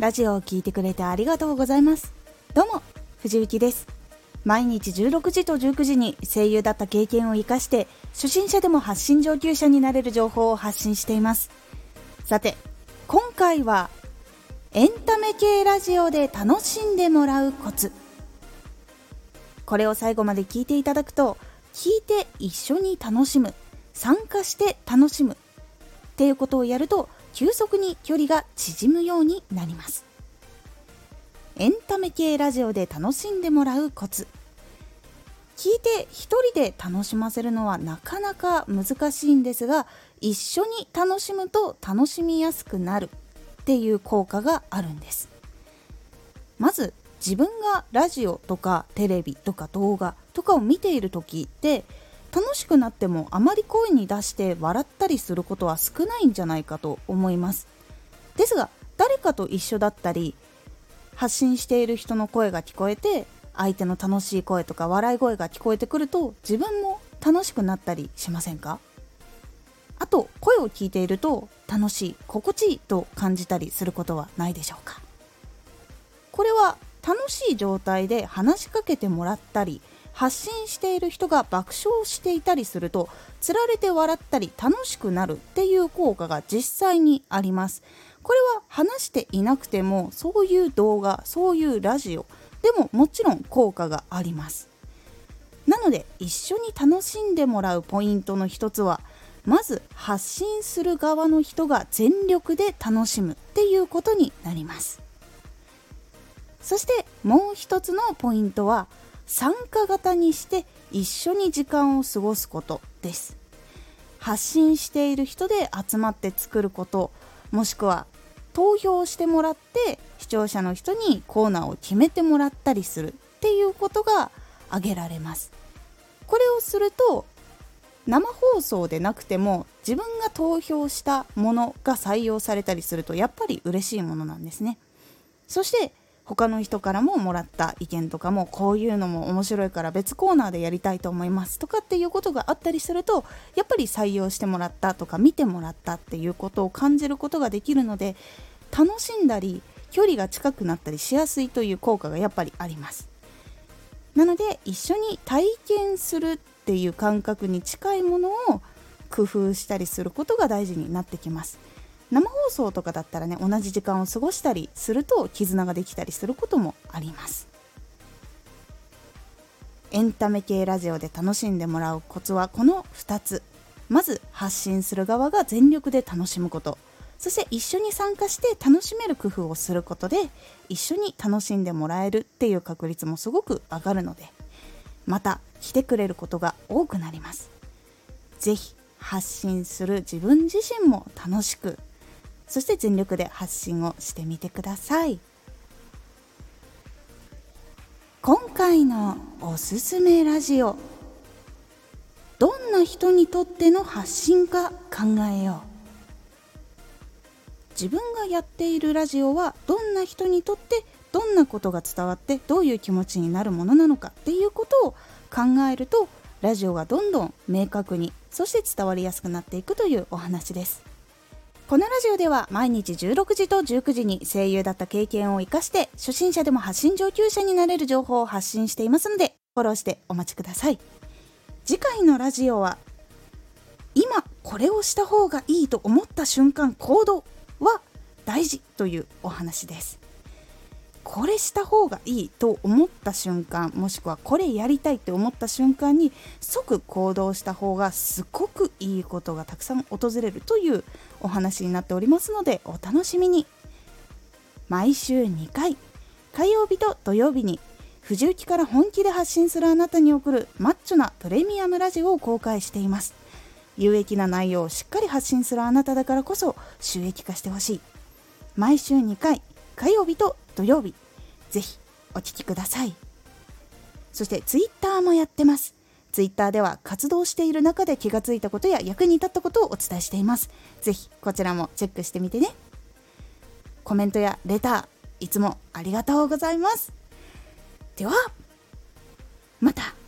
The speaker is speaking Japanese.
ラジオを聴いてくれてありがとうございます。どうも藤幸です。毎日16時と19時に声優だった経験を生かして初心者でも発信上級者になれる情報を発信しています。さて今回はエンタメ系ラジオで楽しんでもらうコツ。これを最後まで聞いていただくと聞いて一緒に楽しむ参加して楽しむっていうことをやると急速に距離が縮むようになります。エンタメ系ラジオで楽しんでもらうコツ。聞いて一人で楽しませるのはなかなか難しいんですが一緒に楽しむと楽しみやすくなるっていう効果があるんです。まず自分がラジオとかテレビとか動画とかを見ている時って楽しくなってもあまり声に出して笑ったりすることは少ないんじゃないかと思います。ですが誰かと一緒だったり発信している人の声が聞こえて相手の楽しい声とか笑い声が聞こえてくると自分も楽しくなったりしませんか？あと声を聞いていると楽しい心地いいと感じたりすることはないでしょうか？これは楽しい状態で話しかけてもらったり発信している人が爆笑していたりするとつられて笑ったり楽しくなるっていう効果が実際にあります。これは話していなくてもそういう動画そういうラジオでももちろん効果があります。なので一緒に楽しんでもらうポイントの一つはまず発信する側の人が全力で楽しむっていうことになります。そしてもう一つのポイントは参加型にして一緒に時間を過ごすことです。発信している人で集まって作ることもしくは投票してもらって視聴者の人にコーナーを決めてもらったりするっていうことが挙げられます。これをすると生放送でなくても自分が投票したものが採用されたりするとやっぱり嬉しいものなんですね。そして他の人からももらった意見とかもこういうのも面白いから別コーナーでやりたいと思いますとかっていうことがあったりするとやっぱり採用してもらったとか見てもらったっていうことを感じることができるので楽しんだり距離が近くなったりしやすいという効果がやっぱりあります。なので一緒に体験するっていう感覚に近いものを工夫したりすることが大事になってきます。生放送とかだったらね同じ時間を過ごしたりすると絆ができたりすることもあります。エンタメ系ラジオで楽しんでもらうコツはこの2つ。まず発信する側が全力で楽しむこと。そして一緒に参加して楽しめる工夫をすることで一緒に楽しんでもらえるっていう確率もすごく上がるのでまた来てくれることが多くなります。是非発信する自分自身も楽しくそして全力で発信をしてみてください。今回のおすすめラジオどんな人にとっての発信か考えよう。自分がやっているラジオはどんな人にとってどんなことが伝わってどういう気持ちになるものなのかっていうことを考えるとラジオがどんどん明確にそして伝わりやすくなっていくというお話です。このラジオでは毎日16時と19時に声優だった経験を生かして初心者でも発信上級者になれる情報を発信していますのでフォローしてお待ちください。次回のラジオは今これをした方がいいと思った瞬間行動は大事というお話です。これした方がいいと思った瞬間もしくはこれやりたいって思った瞬間に即行動した方がすごくいいことがたくさん訪れるというお話になっておりますのでお楽しみに。毎週2回火曜日と土曜日に藤雪から本気で発信するあなたに送るマッチョなプレミアムラジオを公開しています。有益な内容をしっかり発信するあなただからこそ収益化してほしい。毎週2回火曜日と土曜日ぜひお聴きください。そしてツイッターもやってます。ツイッターでは活動している中で気がついたことや役に立ったことをお伝えしています。ぜひこちらもチェックしてみてね。コメントやレターいつもありがとうございます。ではまた。